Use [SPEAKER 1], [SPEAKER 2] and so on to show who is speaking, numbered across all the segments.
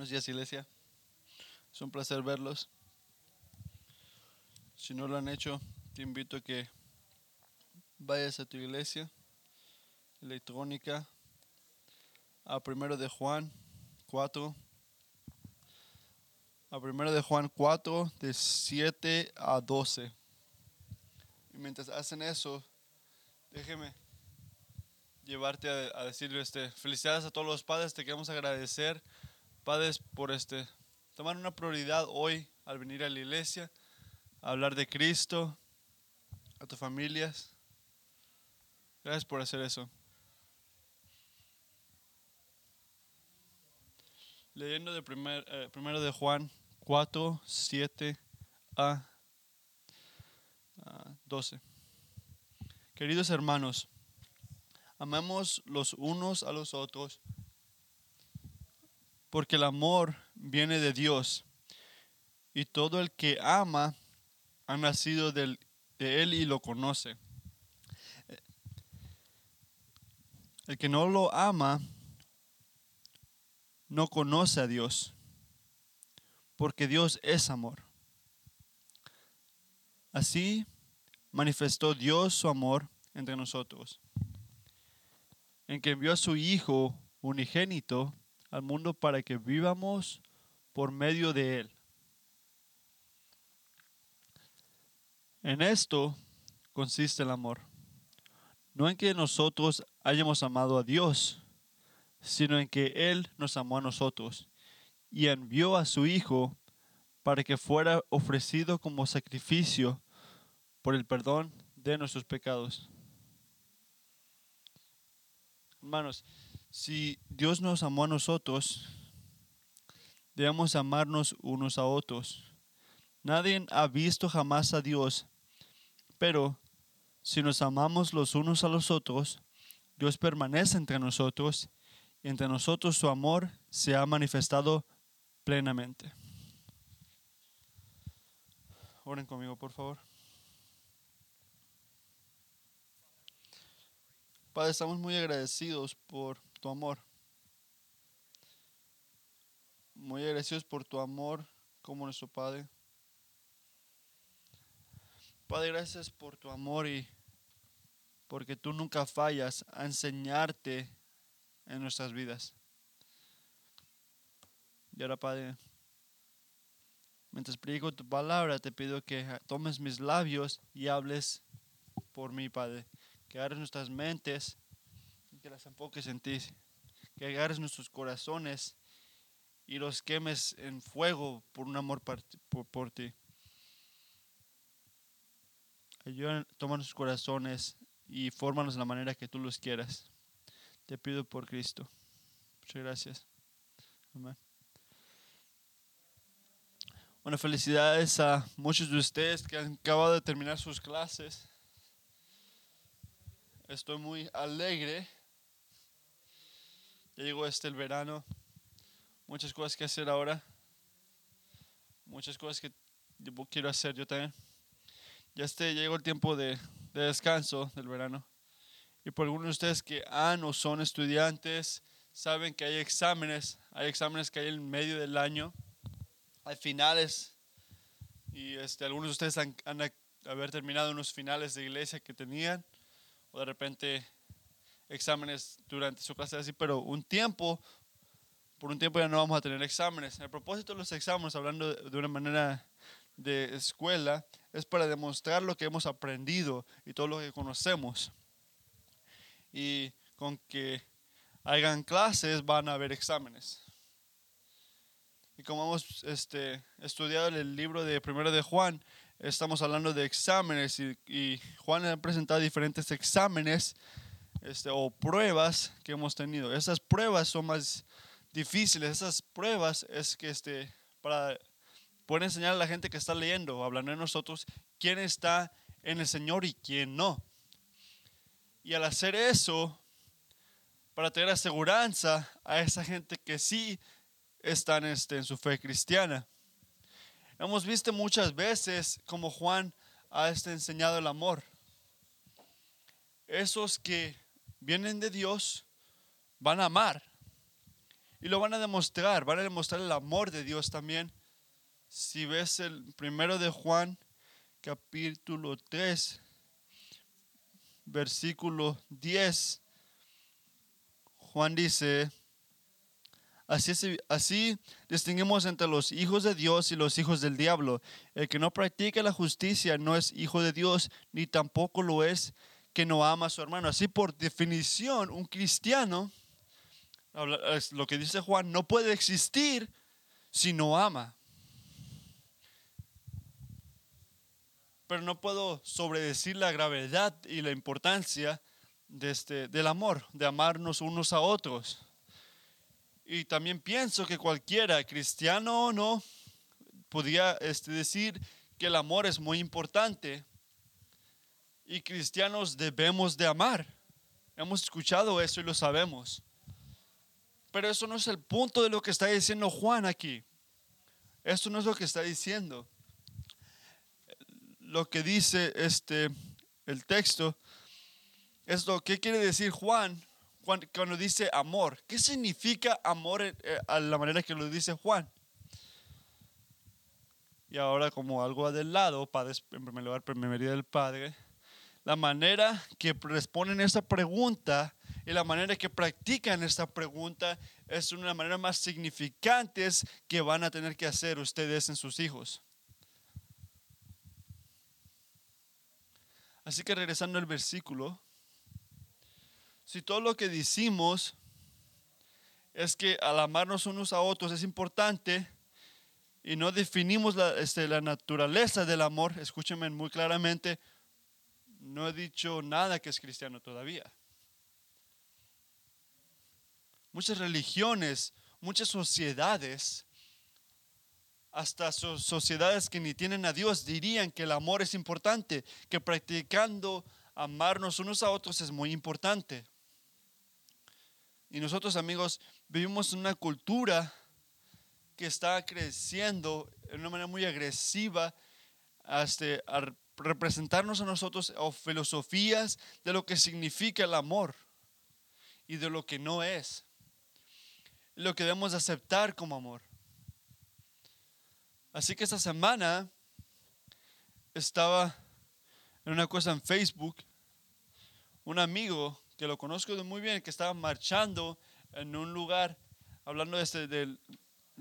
[SPEAKER 1] Buenos días, iglesia. Es un placer verlos. Si no lo han hecho, te invito a que vayas a tu iglesia electrónica a primero de Juan 4 a primero de Juan 4 de 7 a 12 y mientras hacen eso déjeme llevarte a, a decirle este felicidades a todos los padres te queremos agradecer padres por este tomar una prioridad hoy al venir a la iglesia a hablar de Cristo a tus familias gracias por hacer eso Leyendo de primer, eh, primero de Juan 4, 7 a, a 12. Queridos hermanos, amemos los unos a los otros, porque el amor viene de Dios, y todo el que ama ha nacido de Él y lo conoce. El que no lo ama no conoce a Dios, porque Dios es amor. Así manifestó Dios su amor entre nosotros, en que envió a su Hijo unigénito al mundo para que vivamos por medio de Él. En esto consiste el amor, no en que nosotros hayamos amado a Dios, sino en que Él nos amó a nosotros y envió a su Hijo para que fuera ofrecido como sacrificio por el perdón de nuestros pecados. Hermanos, si Dios nos amó a nosotros, debemos amarnos unos a otros. Nadie ha visto jamás a Dios, pero si nos amamos los unos a los otros, Dios permanece entre nosotros y entre nosotros su amor se ha manifestado plenamente. Oren conmigo, por favor. Padre, estamos muy agradecidos por tu amor. Muy agradecidos por tu amor como nuestro Padre. Padre, gracias por tu amor y porque tú nunca fallas a enseñarte en nuestras vidas. Y ahora, Padre, mientras predico tu palabra, te pido que tomes mis labios y hables por mí, Padre. Que agarres nuestras mentes que las enfoques en ti. Que agarres nuestros corazones y los quemes en fuego por un amor por, por ti. Ayuda, toma nuestros corazones y fórmanos de la manera que tú los quieras. Te pido por Cristo. Muchas gracias. Amén. Bueno, felicidades a muchos de ustedes que han acabado de terminar sus clases. Estoy muy alegre. Ya llegó este el verano. Muchas cosas que hacer ahora. Muchas cosas que quiero hacer yo también. Ya este ya llegó el tiempo de, de descanso del verano. Y por algunos de ustedes que han o son estudiantes, saben que hay exámenes, hay exámenes que hay en medio del año, hay finales, y este, algunos de ustedes han, han haber terminado unos finales de iglesia que tenían, o de repente exámenes durante su clase así, pero un tiempo, por un tiempo ya no vamos a tener exámenes. El propósito de los exámenes, hablando de, una manera de escuela, es para demostrar lo que hemos aprendido y todo lo que conocemos y con que hagan clases van a haber exámenes. Y como hemos este, estudiado el libro de Primero de Juan, estamos hablando de exámenes y, y Juan ha presentado diferentes exámenes este, o pruebas que hemos tenido. Esas pruebas son más difíciles, esas pruebas es que este, para poder enseñar a la gente que está leyendo o hablando de nosotros quién está en el Señor y quién no. Y al hacer eso, para tener aseguranza a esa gente que sí están este, en su fe cristiana. Hemos visto muchas veces como Juan ha este, enseñado el amor. Esos que vienen de Dios van a amar. Y lo van a demostrar, van a demostrar el amor de Dios también. Si ves el primero de Juan, capítulo 3, versículo 10, Juan dice, así, así distinguimos entre los hijos de Dios y los hijos del diablo. El que no practica la justicia no es hijo de Dios, ni tampoco lo es que no ama a su hermano. Así por definición, un cristiano, lo que dice Juan, no puede existir si no ama. Pero no puedo sobredecir la gravedad y la importancia de este, del amor, de amarnos unos a otros. Y también pienso que cualquiera, cristiano o no, podría este, decir que el amor es muy importante y cristianos debemos de amar. Hemos escuchado eso y lo sabemos. Pero eso no es el punto de lo que está diciendo Juan aquí. Esto no es lo que está diciendo. Lo que dice este el texto es lo que quiere decir Juan cuando, dice amor. ¿Qué significa amor eh, a la manera que lo dice Juan? Y ahora como algo del lado, Padre, en primer lugar, primería del Padre, la manera que responden esta pregunta y la manera que practican esta pregunta es una manera más significante que van a tener que hacer ustedes en sus hijos. Así que regresando al versículo, si todo lo que decimos es que al amarnos unos a otros es importante y no definimos la, este, la naturaleza del amor, escúchenme muy claramente, no he dicho nada que es cristiano todavía. Muchas religiones, muchas sociedades, hasta sociedades que ni tienen a Dios, dirían que el amor es importante, que practicando amarnos unos a otros es muy importante. Y nosotros amigos vivimos en una cultura que está creciendo de una manera muy agresiva hasta representarnos a nosotros o filosofías de lo que significa el amor y de lo que no es. Lo que debemos aceptar como amor. Así que esta semana estaba en una cosa en Facebook, un amigo que lo conozco muy bien, que estaba marchando en un lugar hablando de este,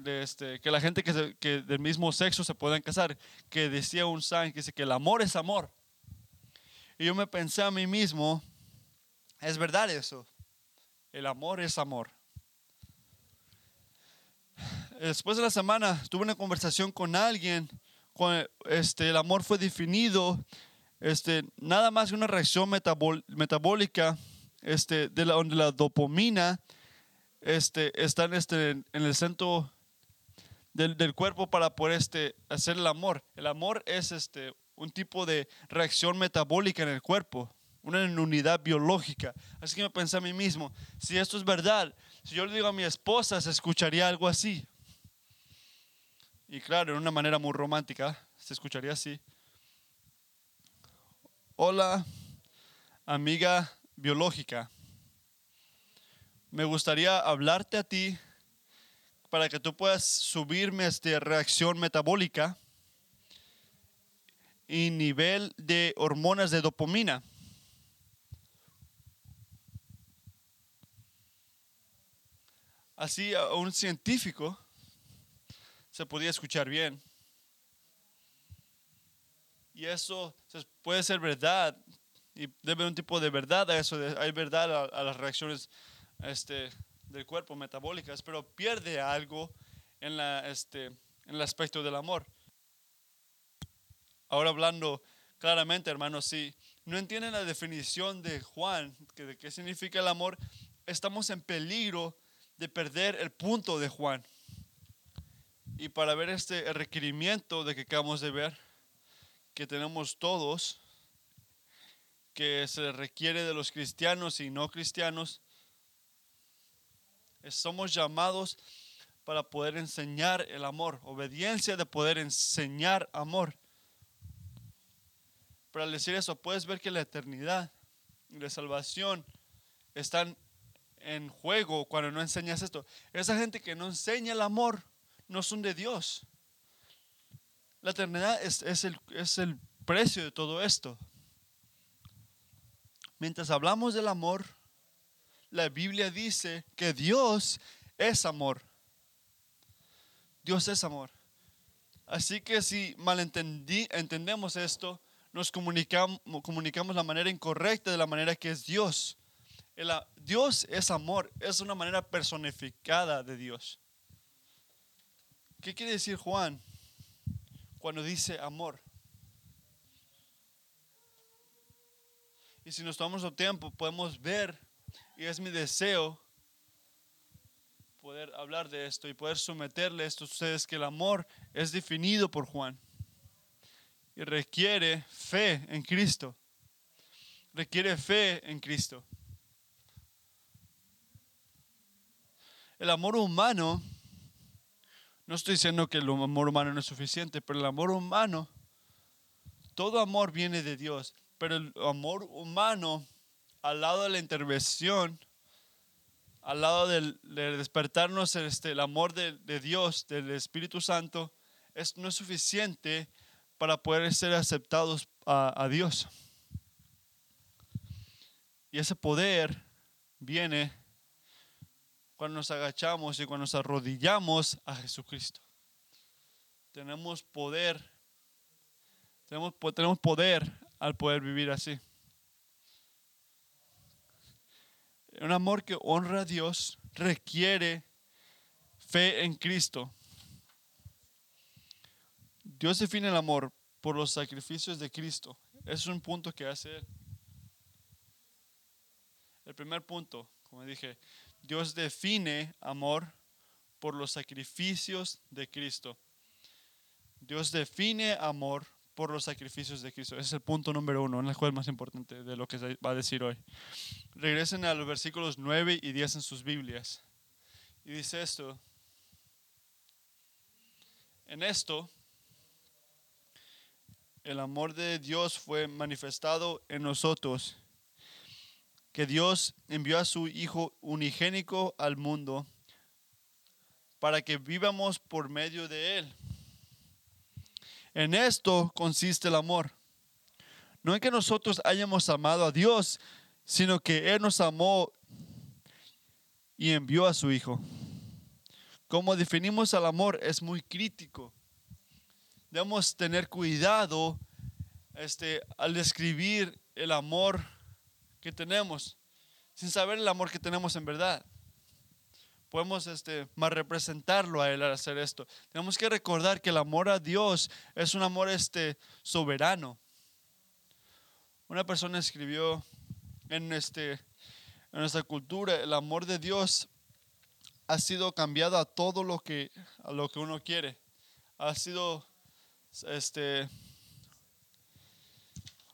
[SPEAKER 1] de este, que la gente que, que, del mismo sexo se puedan casar, que decía un sign que dice que el amor es amor. Y yo me pensé a mí mismo, es verdad eso, el amor es amor. Después de la semana tuve una conversación con alguien, con, este, el amor fue definido, este, nada más que una reacción metabólica este, de la, donde la dopamina este, está en, este, en el centro del, cuerpo para poder este, hacer el amor. El amor es este, un tipo de reacción metabólica en el cuerpo, una unidad biológica. Así que me pensé a mí mismo, si esto es verdad, si yo le digo a mi esposa, se escucharía algo así. Y claro, en una manera muy romántica, se escucharía así. Hola, amiga biológica. Me gustaría hablarte a ti para que tú puedas subirme esta reacción metabólica y nivel de hormonas de dopamina. Así a un científico se podía escuchar bien. Y eso puede ser verdad y debe un tipo de verdad a eso. Hay verdad a, a las reacciones este, del cuerpo metabólicas, pero pierde algo en, la, este, en el aspecto del amor. Ahora hablando claramente, hermanos, si no entienden la definición de Juan, que de qué significa el amor, estamos en peligro de perder el punto de Juan. Y para ver este requerimiento de que acabamos de ver, que tenemos todos, que se requiere de los cristianos y no cristianos, somos llamados para poder enseñar el amor, obediencia de poder enseñar amor. Pero al decir eso, puedes ver que la eternidad y la salvación están en juego cuando no enseñas esto. Esa gente que no enseña el amor no son de Dios. La eternidad es, el, es el precio de todo esto. Mientras hablamos del amor, la Biblia dice que Dios es amor. Dios es amor. Así que si malentendemos esto, nos comunicamos, comunicamos la manera incorrecta de la manera que es Dios. Dios es amor, es una manera personificada de Dios. ¿Qué quiere decir Juan cuando dice amor? Y si nos tomamos el tiempo, podemos ver, y es mi deseo, poder hablar de esto y poder someterle esto a ustedes, que el amor es definido por Juan y requiere fe en Cristo. Requiere fe en Cristo. El amor humano, no estoy diciendo que el amor humano no es suficiente, pero el amor humano, todo amor viene de Dios, pero el amor humano, al lado de la intervención, al lado del, de despertarnos este, el amor de, Dios, del Espíritu Santo, es, no es suficiente para poder ser aceptados a, Dios. Y ese poder viene cuando nos agachamos y cuando nos arrodillamos a Jesucristo. Tenemos poder, tenemos, tenemos poder al poder vivir así. Un amor que honra a Dios requiere fe en Cristo. Dios define el amor por los sacrificios de Cristo. Es un punto que hace. El primer punto, como dije, Dios define amor por los sacrificios de Cristo. Dios define amor por los sacrificios de Cristo. Es el punto número uno, el juez más importante de lo que se va a decir hoy. Regresen a los versículos 9 y 10 en sus Biblias. Y dice esto. En esto el amor de Dios fue manifestado en nosotros, que Dios envió a su Hijo unigénico al mundo para que vivamos por medio de Él. En esto consiste el amor. No en que nosotros hayamos amado a Dios, sino que Él nos amó y envió a su Hijo. Como definimos el amor es muy crítico debemos tener cuidado este, al describir el amor que tenemos, sin saber el amor que tenemos en verdad. Podemos este, más representarlo a Él al hacer esto. Tenemos que recordar que el amor a Dios es un amor este, soberano. Una persona escribió en, este, en nuestra cultura, el amor de Dios ha sido cambiado a todo lo que, a lo que uno quiere. Ha sido este,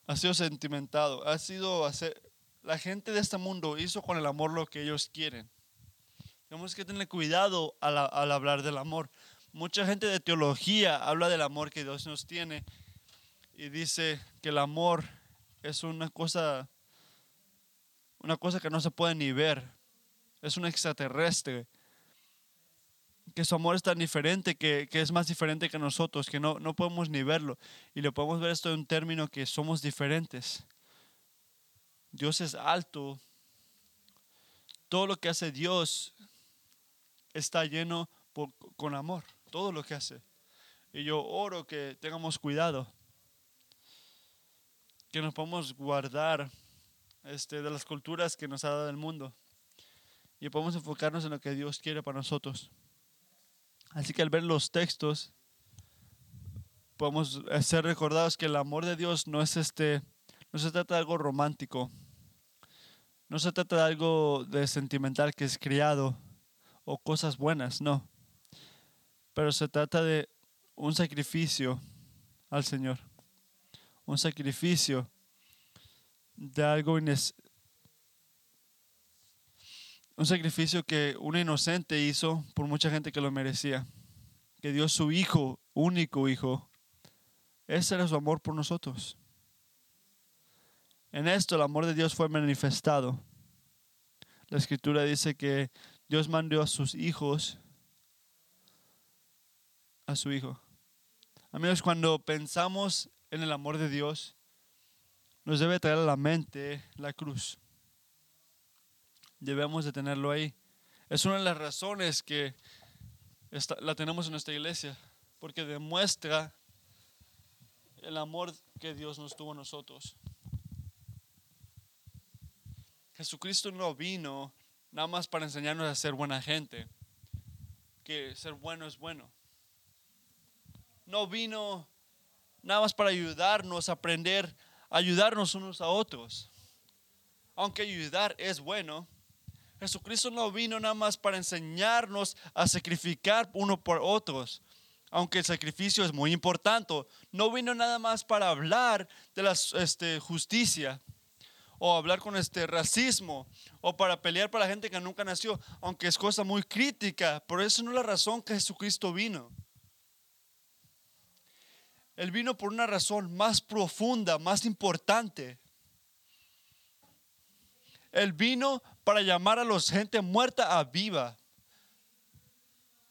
[SPEAKER 1] ha sido sentimentado, ha sido hacer, la gente de este mundo hizo con el amor lo que ellos quieren. Tenemos que tener cuidado al, al hablar del amor. Mucha gente de teología habla del amor que Dios nos tiene y dice que el amor es una cosa, una cosa que no se puede ni ver, es un extraterrestre que su amor es tan diferente, que, es más diferente que nosotros, que no, no podemos ni verlo. Y lo podemos ver esto en un término que somos diferentes. Dios es alto. Todo lo que hace Dios está lleno con amor. Todo lo que hace. Y yo oro que tengamos cuidado. Que nos podamos guardar este, de las culturas que nos ha dado el mundo. Y podemos enfocarnos en lo que Dios quiere para nosotros. Así que al ver los textos, podemos ser recordados que el amor de Dios no es este, no se trata de algo romántico, no se trata de algo de sentimental que es criado o cosas buenas, no. Pero se trata de un sacrificio al Señor, un sacrificio de algo un sacrificio que un inocente hizo por mucha gente que lo merecía. Que dio su hijo, único hijo. Ese era su amor por nosotros. En esto el amor de Dios fue manifestado. La escritura dice que Dios mandó a sus hijos, a su hijo. Amigos, cuando pensamos en el amor de Dios, nos debe traer a la mente la cruz. Debemos de tenerlo ahí. Es una de las razones que la tenemos en nuestra iglesia, porque demuestra el amor que Dios nos tuvo a nosotros. Jesucristo no vino nada más para enseñarnos a ser buena gente, que ser bueno es bueno. No vino nada más para ayudarnos a aprender, ayudarnos unos a otros. Aunque ayudar es bueno, Jesucristo no vino nada más para enseñarnos a sacrificar uno por otros, aunque el sacrificio es muy importante. No vino nada más para hablar de la este, justicia o hablar con este racismo o para pelear para la gente que nunca nació, aunque es cosa muy crítica, pero eso no es la razón que Jesucristo vino. Él vino por una razón más profunda, más importante. Él vino para llamar a los gente muerta a viva,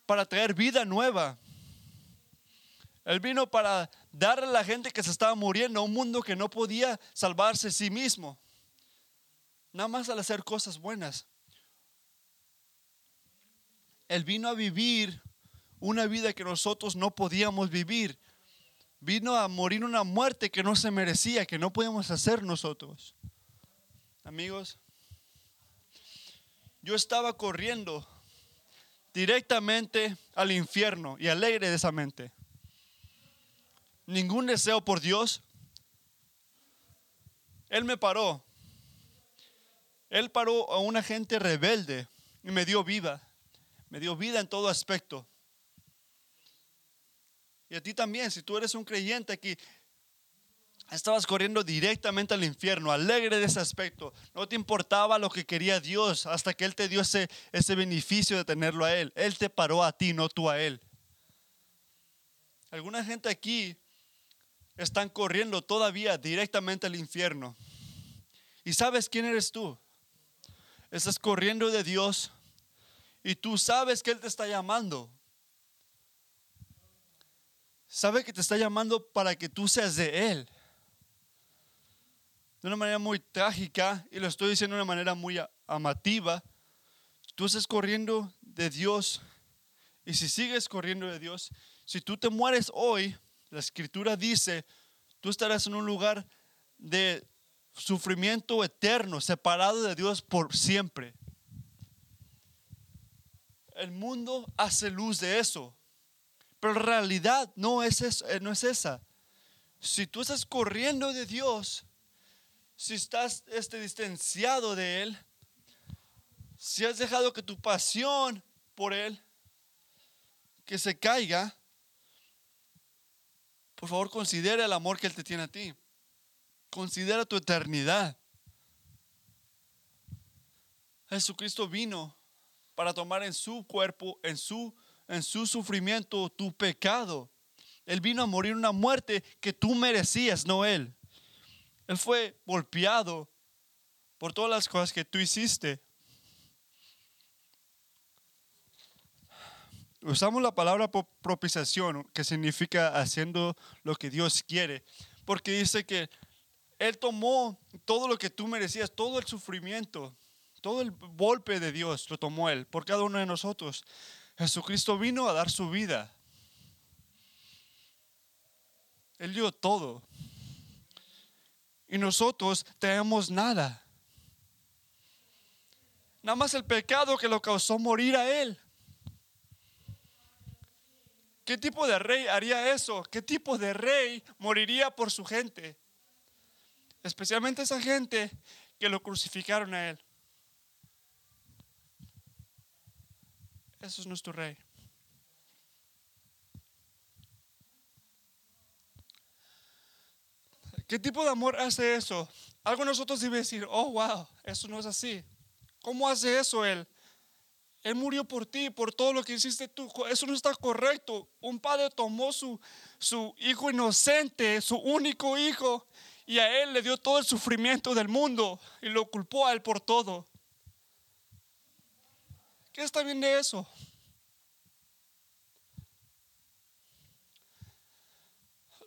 [SPEAKER 1] para traer vida nueva. Él vino para darle a la gente que se estaba muriendo un mundo que no podía salvarse a sí mismo. Nada más al hacer cosas buenas. Él vino a vivir una vida que nosotros no podíamos vivir. Vino a morir una muerte que no se merecía, que no podíamos hacer nosotros. Amigos, yo estaba corriendo directamente al infierno y alegre de esa mente. Ningún deseo por Dios. Él me paró. Él paró a una gente rebelde y me dio vida. Me dio vida en todo aspecto. Y a ti también, si tú eres un creyente aquí, estabas corriendo directamente al infierno, alegre de ese aspecto. No te importaba lo que quería Dios hasta que Él te dio ese, ese beneficio de tenerlo a Él. Él te paró a ti, no tú a Él. Alguna gente aquí están corriendo todavía directamente al infierno. ¿Y sabes quién eres tú? Estás corriendo de Dios y tú sabes que Él te está llamando sabe que te está llamando para que tú seas de Él. De una manera muy trágica, y lo estoy diciendo de una manera muy amativa, tú estás corriendo de Dios, y si sigues corriendo de Dios, si tú te mueres hoy, la escritura dice, tú estarás en un lugar de sufrimiento eterno, separado de Dios por siempre. El mundo hace luz de eso. Pero la realidad no es, eh, no es esa. Si tú estás corriendo de Dios, si estás este, distanciado de Él, si has dejado que tu pasión por Él que se caiga, por favor considera el amor que Él te tiene a ti. Considera tu eternidad. Jesucristo vino para tomar en su cuerpo, en su en su sufrimiento tu pecado. Él vino a morir una muerte que tú merecías, no Él. Él fue golpeado por todas las cosas que tú hiciste. Usamos la palabra propiciación, que significa haciendo lo que Dios quiere, porque dice que Él tomó todo lo que tú merecías, todo el sufrimiento, todo el golpe de Dios, lo tomó Él por cada uno de nosotros. Jesucristo vino a dar su vida. Él dio todo. Y nosotros tenemos nada. Nada más el pecado que lo causó morir a Él. ¿Qué tipo de rey haría eso? ¿Qué tipo de rey moriría por su gente? Especialmente esa gente que lo crucificaron a Él. Eso es nuestro rey. ¿Qué tipo de amor hace eso? Algo nosotros debe decir, oh, wow, eso no es así. ¿Cómo hace eso Él? Él murió por ti, por todo lo que hiciste tú. Eso no está correcto. Un padre tomó su, su hijo inocente, su único hijo, y a Él le dio todo el sufrimiento del mundo y lo culpó a Él por todo. ¿Qué está bien de eso?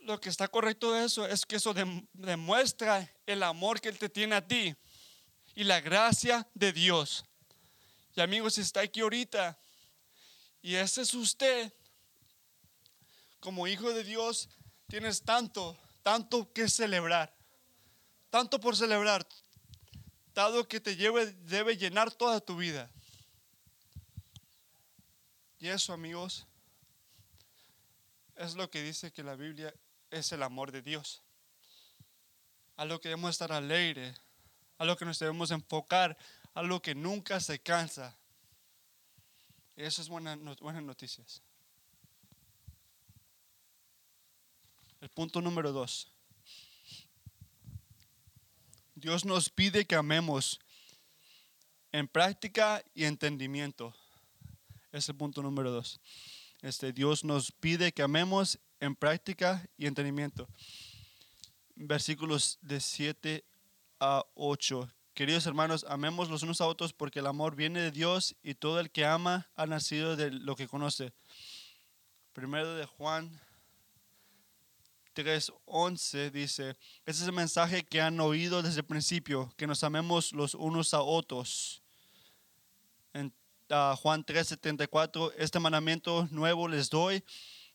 [SPEAKER 1] Lo que está correcto de eso es que eso demuestra el amor que Él te tiene a ti y la gracia de Dios. Y amigos, está aquí ahorita y ese es usted, como hijo de Dios, tienes tanto, tanto que celebrar, tanto por celebrar, dado que te lleve, debe llenar toda tu vida. Y eso, amigos, es lo que dice que la Biblia es el amor de Dios. A lo que debemos estar alegre, a lo que nos debemos enfocar, a lo que nunca se cansa. Eso es buena, buenas noticias. El punto número dos. Dios nos pide que amemos en práctica y entendimiento. Es el punto número dos. Este, Dios nos pide que amemos en práctica y entendimiento. Versículos de 7 a 8. Queridos hermanos, amemos los unos a otros porque el amor viene de Dios y todo el que ama ha nacido de lo que conoce. Primero de Juan 3:11 dice, ese es el mensaje que han oído desde el principio, que nos amemos los unos a otros. En uh, Juan 3:74, este mandamiento nuevo les doy,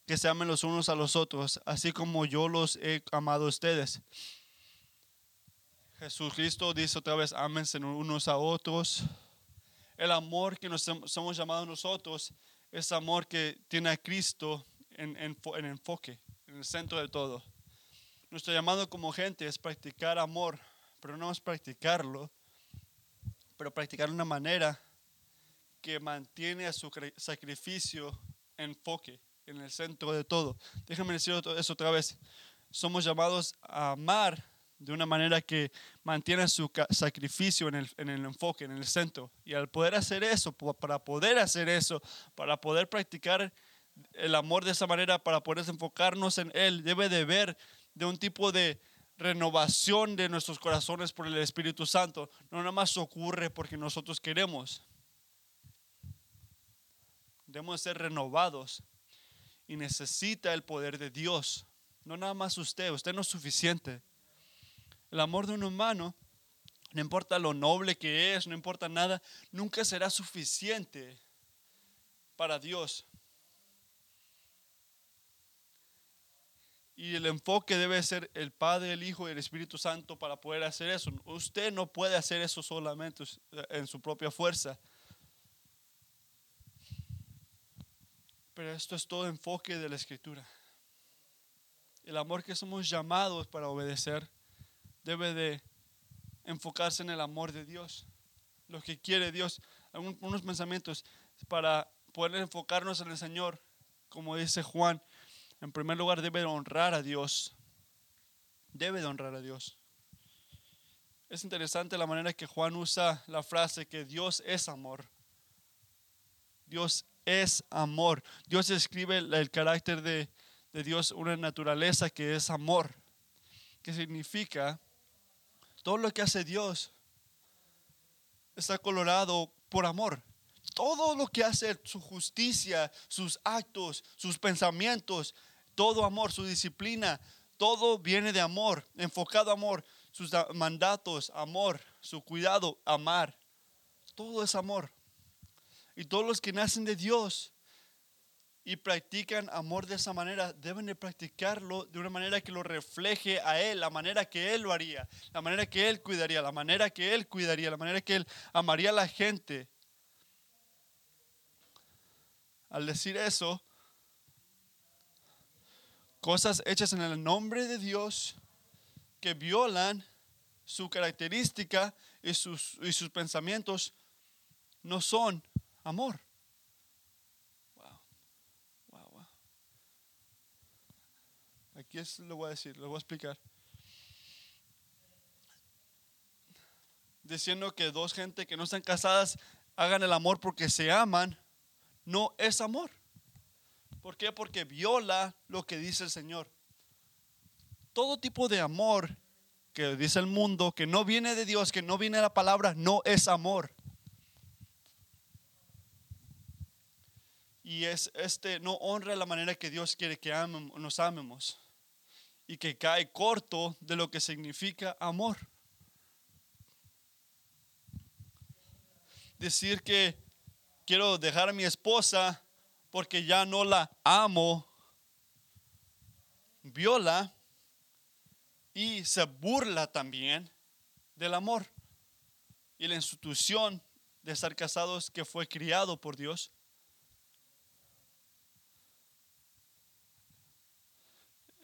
[SPEAKER 1] que se amen los unos a los otros, así como yo los he amado a ustedes. Jesucristo dice otra vez, ámense unos a otros. El amor que nos somos llamados nosotros es amor que tiene a Cristo en, en, en enfoque en el centro de todo. Nuestro llamado como gente es practicar amor, pero no es practicarlo, pero practicar de una manera que mantiene a su sacrificio enfoque, en el centro de todo. Déjenme decir eso otra vez. Somos llamados a amar de una manera que mantiene su sacrificio en el, en el, enfoque, en el centro. Y al poder hacer eso, para poder hacer eso, para poder practicar el amor de esa manera para poder enfocarnos en Él. Debe de ver de un tipo de renovación de nuestros corazones por el Espíritu Santo. No nada más ocurre porque nosotros queremos. Debemos ser renovados y necesita el poder de Dios. No nada más usted, usted no es suficiente. El amor de un humano, no importa lo noble que es, no importa nada, nunca será suficiente para Dios. Y el enfoque debe ser el Padre, el Hijo y el Espíritu Santo para poder hacer eso. Usted no puede hacer eso solamente en su propia fuerza. Pero esto es todo enfoque de la Escritura. El amor que somos llamados para obedecer debe de enfocarse en el amor de Dios. Lo que quiere Dios. Unos pensamientos para poder enfocarnos en el Señor. Como dice Juan en primer lugar debe de honrar a Dios. Debe de honrar a Dios. Es interesante la manera que Juan usa la frase que Dios es amor. Dios es amor. Dios escribe el, carácter de, de Dios, una naturaleza que es amor. Que significa todo lo que hace Dios está colorado por amor. Todo lo que hace su justicia, sus actos, sus pensamientos, todo amor, su disciplina, todo viene de amor, enfocado amor, sus mandatos, amor, su cuidado, amar. Todo es amor. Y todos los que nacen de Dios y practican amor de esa manera, deben de practicarlo de una manera que lo refleje a Él, la manera que Él lo haría, la manera que Él cuidaría, la manera que Él cuidaría, la manera que Él amaría a la gente. Al decir eso, cosas hechas en el nombre de Dios que violan su característica y sus, y sus pensamientos no son amor. Wow. Wow, wow. Aquí es, lo voy a decir, lo voy a explicar. Diciendo que dos gente que no están casadas hagan el amor porque se aman, no es amor. ¿Por qué? Porque viola lo que dice el Señor. Todo tipo de amor que dice el mundo, que no viene de Dios, que no viene de la palabra, no es amor. y es este no honra la manera que Dios quiere que amem- nos amemos y que cae corto de lo que significa amor. Decir que quiero dejar a mi esposa porque ya no la amo, viola y se burla también del amor y la institución de estar casados que fue criado por Dios.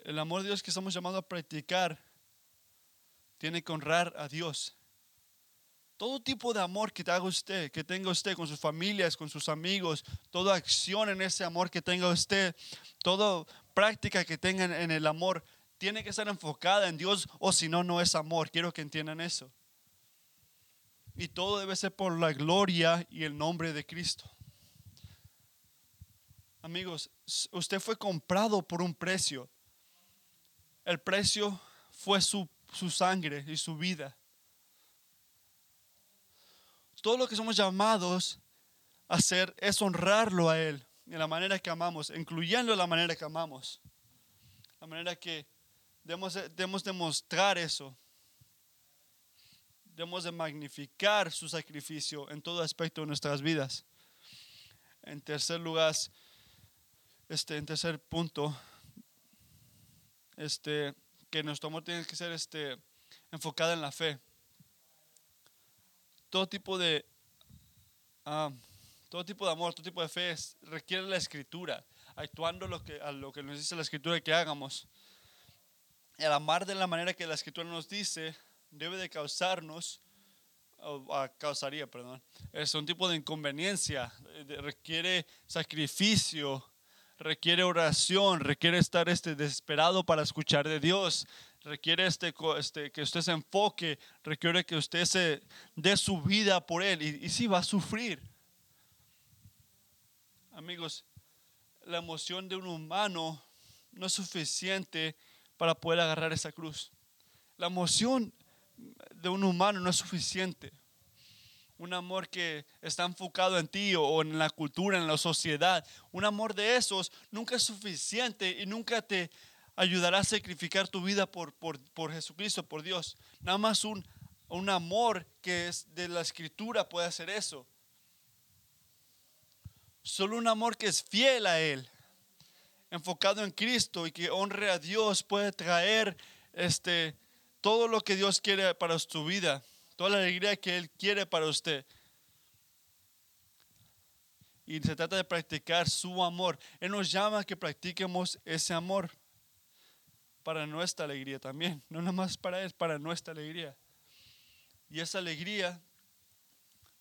[SPEAKER 1] El amor de Dios que estamos llamados a practicar tiene que honrar a Dios. Todo tipo de amor que haga usted, que tenga usted con sus familias, con sus amigos, toda acción en ese amor que tenga usted, toda práctica que tengan en el amor, tiene que estar enfocada en Dios o si no, no es amor. Quiero que entiendan eso. Y todo debe ser por la gloria y el nombre de Cristo. Amigos, usted fue comprado por un precio. El precio fue su, su sangre y su vida. Todo lo que somos llamados a hacer es honrarlo a Él en la manera que amamos, incluyendo la manera que amamos. La manera que debemos, de- debemos demostrar eso. Debemos de magnificar su sacrificio en todo aspecto de nuestras vidas. En tercer lugar, este, en tercer punto, este, que nuestro amor tiene que ser este, enfocado en la fe. Todo tipo de ah, todo tipo de amor, todo tipo de fe requiere la escritura, actuando lo que, a lo que nos dice la escritura que hagamos. El amar de la manera que la escritura nos dice debe de causarnos, o, ah, causaría, perdón, es un tipo de inconveniencia, eh, requiere sacrificio, requiere oración, requiere estar este, desesperado para escuchar de Dios, requiere este, este, que usted se enfoque, requiere que usted se dé su vida por Él y, y sí va a sufrir. Amigos, la emoción de un humano no es suficiente para poder agarrar esa cruz. La emoción de un humano no es suficiente. Un amor que está enfocado en ti o en la cultura, en la sociedad. Un amor de esos nunca es suficiente y nunca te ayudará a sacrificar tu vida por, por, por Jesucristo, por Dios. Nada más un, un amor que es de la escritura puede hacer eso. Solo un amor que es fiel a Él, enfocado en Cristo y que honre a Dios puede traer este, todo lo que Dios quiere para tu vida, toda la alegría que Él quiere para usted. Y se trata de practicar su amor. Él nos llama a que practiquemos ese amor para nuestra alegría también. No nada más para Él, para nuestra alegría. Y esa alegría,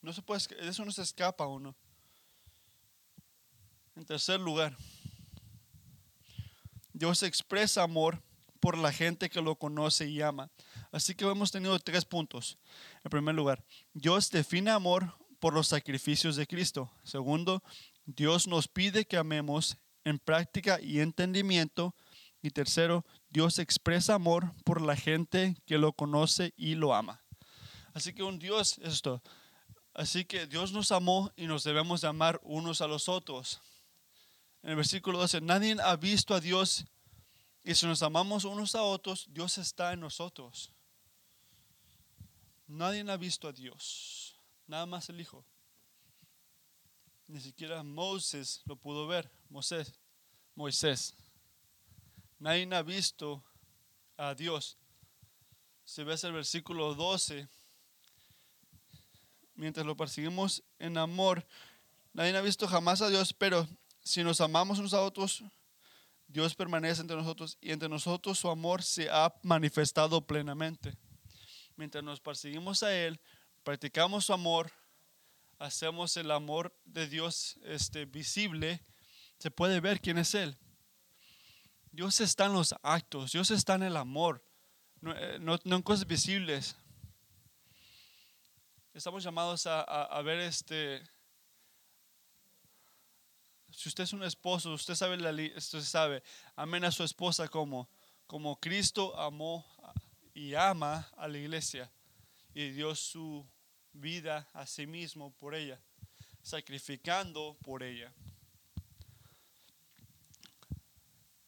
[SPEAKER 1] no se puede, de eso no se escapa uno. En tercer lugar, Dios expresa amor por la gente que lo conoce y ama. Así que hemos tenido tres puntos. En primer lugar, Dios define amor por los sacrificios de Cristo. Segundo, Dios nos pide que amemos en práctica y entendimiento. Y tercero, Dios expresa amor por la gente que lo conoce y lo ama. Así que un Dios es esto. Así que Dios nos amó y nos debemos de amar unos a los otros. En el versículo 12, nadie ha visto a Dios y si nos amamos unos a otros, Dios está en nosotros. Nadie ha visto a Dios, nada más el Hijo. Ni siquiera Moisés lo pudo ver, Moisés, Moisés. Nadie ha visto a Dios. Si ves el versículo 12, mientras lo perseguimos en amor, nadie ha visto jamás a Dios, pero si nos amamos unos a otros, Dios permanece entre nosotros y entre nosotros su amor se ha manifestado plenamente. Mientras nos perseguimos a Él, practicamos su amor, hacemos el amor de Dios este, visible, se puede ver quién es Él. Dios está en los actos, Dios está en el amor, no, eh, no- no en cosas visibles. Estamos llamados a, a- ver este, si usted es un esposo, usted sabe, la, usted sabe, amen a su esposa como, como Cristo amó y ama a la iglesia y dio su vida a sí mismo por ella, sacrificando por ella.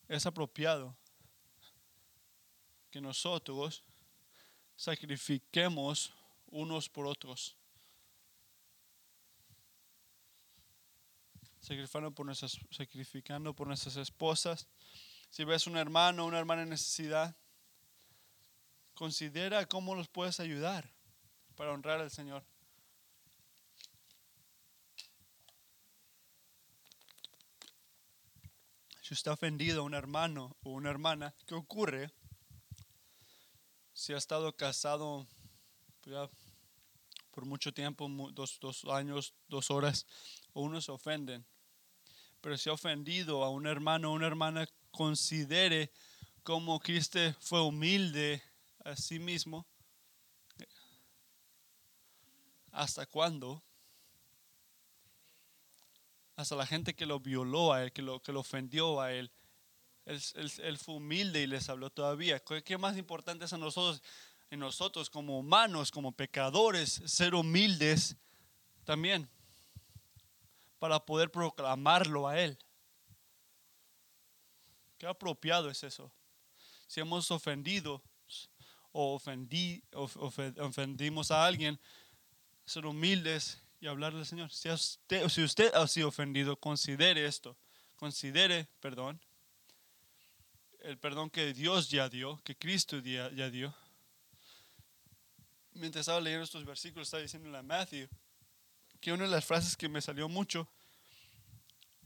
[SPEAKER 1] Es apropiado que nosotros sacrifiquemos unos por otros. Sacrificando por nuestras, sacrificando por nuestras esposas. Si ves un hermano o una hermana en necesidad, considera cómo los puedes ayudar para honrar al Señor. Si está ofendido a un hermano o una hermana, ¿qué ocurre? Si ha estado casado por mucho tiempo, dos, dos años, dos horas, o unos se ofenden. Pero si ha ofendido a un hermano o una hermana, considere como Cristo fue humilde a sí mismo. ¿Hasta cuándo? Hasta la gente que lo violó a él, que lo, que lo ofendió a él. Él, fue humilde y les habló todavía. ¿Qué más importante es a nosotros, en nosotros como humanos, como pecadores, ser humildes también para poder proclamarlo a Él? Qué apropiado es eso. Si hemos ofendido o ofendí, ofendimos a alguien, ser humildes y hablarle al Señor. Si usted, si usted ha sido ofendido, considere esto. Considere perdón. El perdón que Dios ya dio, que Cristo ya, dio. Mientras estaba leyendo estos versículos, estaba diciendo a Matthew que una de las frases que me salió mucho,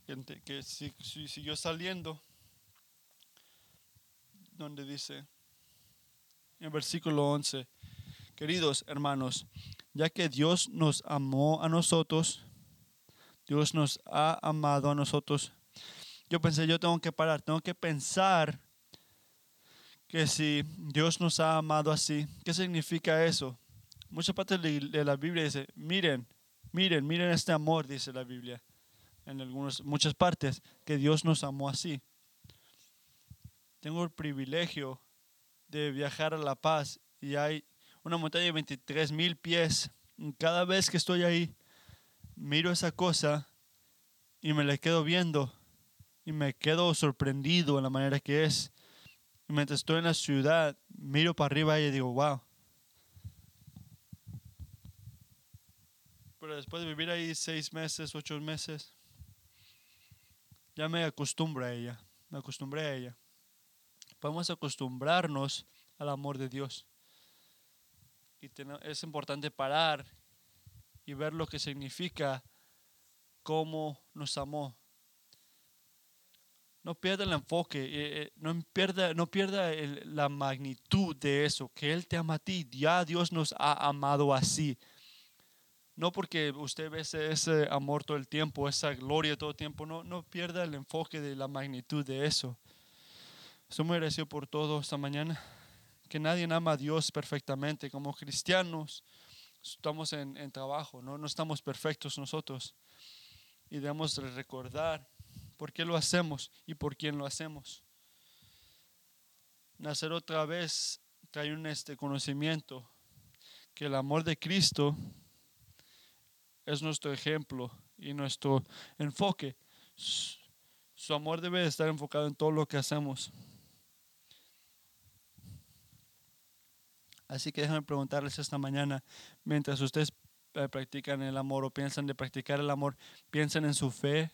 [SPEAKER 1] que, que siguió saliendo, donde dice, en versículo 11, queridos hermanos, ya que Dios nos amó a nosotros, Dios nos ha amado a nosotros. Yo pensé, yo tengo que parar, tengo que pensar que si Dios nos ha amado así, ¿qué significa eso? Muchas partes de la Biblia dice, miren, miren, miren este amor, dice la Biblia, en algunas, muchas partes, que Dios nos amó así. Tengo el privilegio de viajar a La Paz y hay una montaña de 23 mil pies. Cada vez que estoy ahí, miro esa cosa y me la quedo viendo y me quedo sorprendido en la manera que es. Y mientras estoy en la ciudad, miro para arriba y digo, wow. Pero después de vivir ahí seis meses, ocho meses, ya me acostumbro a ella, me acostumbré a ella. Podemos acostumbrarnos al amor de Dios. Y es importante parar y ver lo que significa cómo nos amó. No pierda el enfoque, eh, eh, no pierda, no pierda la magnitud de eso, que Él te ama a ti. Ya Dios nos ha amado así. No porque usted ve ese, amor todo el tiempo, esa gloria todo el tiempo, no, no pierda el enfoque de la magnitud de eso. Estoy muy agradecido por todo esta mañana que nadie ama a Dios perfectamente. Como cristianos estamos en, trabajo, ¿no? no estamos perfectos nosotros. Y debemos recordar por qué lo hacemos y por quién lo hacemos. Nacer otra vez trae un este conocimiento que el amor de Cristo es nuestro ejemplo y nuestro enfoque. Su amor debe estar enfocado en todo lo que hacemos. Así que déjenme preguntarles esta mañana, mientras ustedes eh, practican el amor o piensan de practicar el amor, piensan en su fe.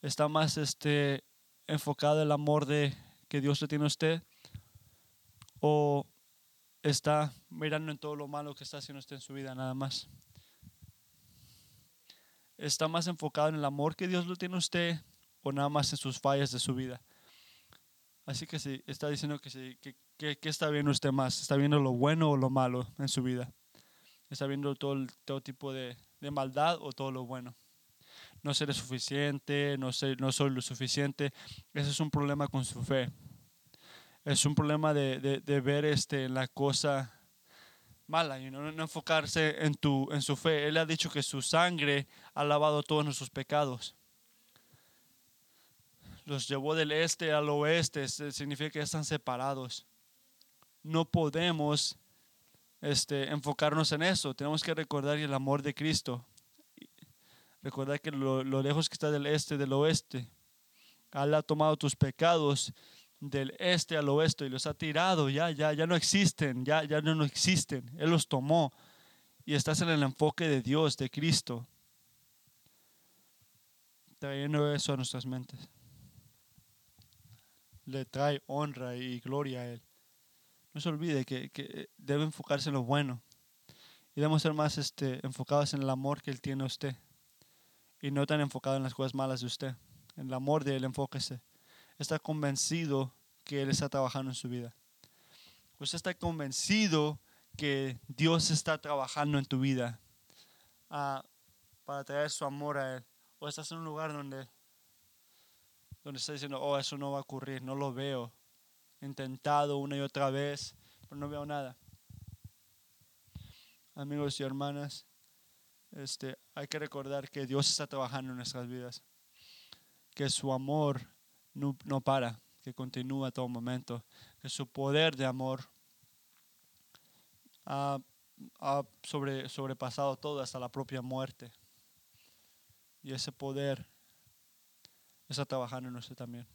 [SPEAKER 1] ¿Está más este, enfocado el amor de que Dios le tiene a usted? ¿O está mirando en todo lo malo que está haciendo usted en su vida nada más? ¿Está más enfocado en el amor que Dios le tiene a usted o nada más en sus fallas de su vida? Así que sí, está diciendo que, sí, que ¿Qué, está viendo usted más? ¿Está viendo lo bueno o lo malo en su vida? ¿Está viendo todo, todo tipo de, maldad o todo lo bueno? No seré suficiente, no, sé, no soy lo suficiente. Ese es un problema con su fe. Es un problema de, ver este, la cosa mala, y no, enfocarse en, tu, en su fe. Él ha dicho que su sangre ha lavado todos nuestros pecados los llevó del este al oeste, significa que están separados no podemos este, enfocarnos en eso. Tenemos que recordar el amor de Cristo. Recordar que lo, lejos que está del este, del oeste. Él ha tomado tus pecados del este al oeste y los ha tirado, ya, ya, ya no existen, ya, ya no, no existen. Él los tomó y estás en el enfoque de Dios, de Cristo, trayendo eso a nuestras mentes. Le trae honra y gloria a Él. No se olvide que, que debe enfocarse en lo bueno y debemos ser más este, enfocados en el amor que Él tiene a usted y no tan enfocado en las cosas malas de usted. En el amor de Él, enfóquese. Está convencido que Él está trabajando en su vida. Usted está convencido que Dios está trabajando en tu vida ah, para traer su amor a Él. O estás en un lugar donde, donde está diciendo, oh, eso no va a ocurrir, no lo veo. Intentado una y otra vez, pero no veo nada. Amigos y hermanas, este, hay que recordar que Dios está trabajando en nuestras vidas, que su amor no, no para, que continúa a todo momento, que su poder de amor ha, ha sobre, sobrepasado todo hasta la propia muerte. Y ese poder está trabajando en nosotros también.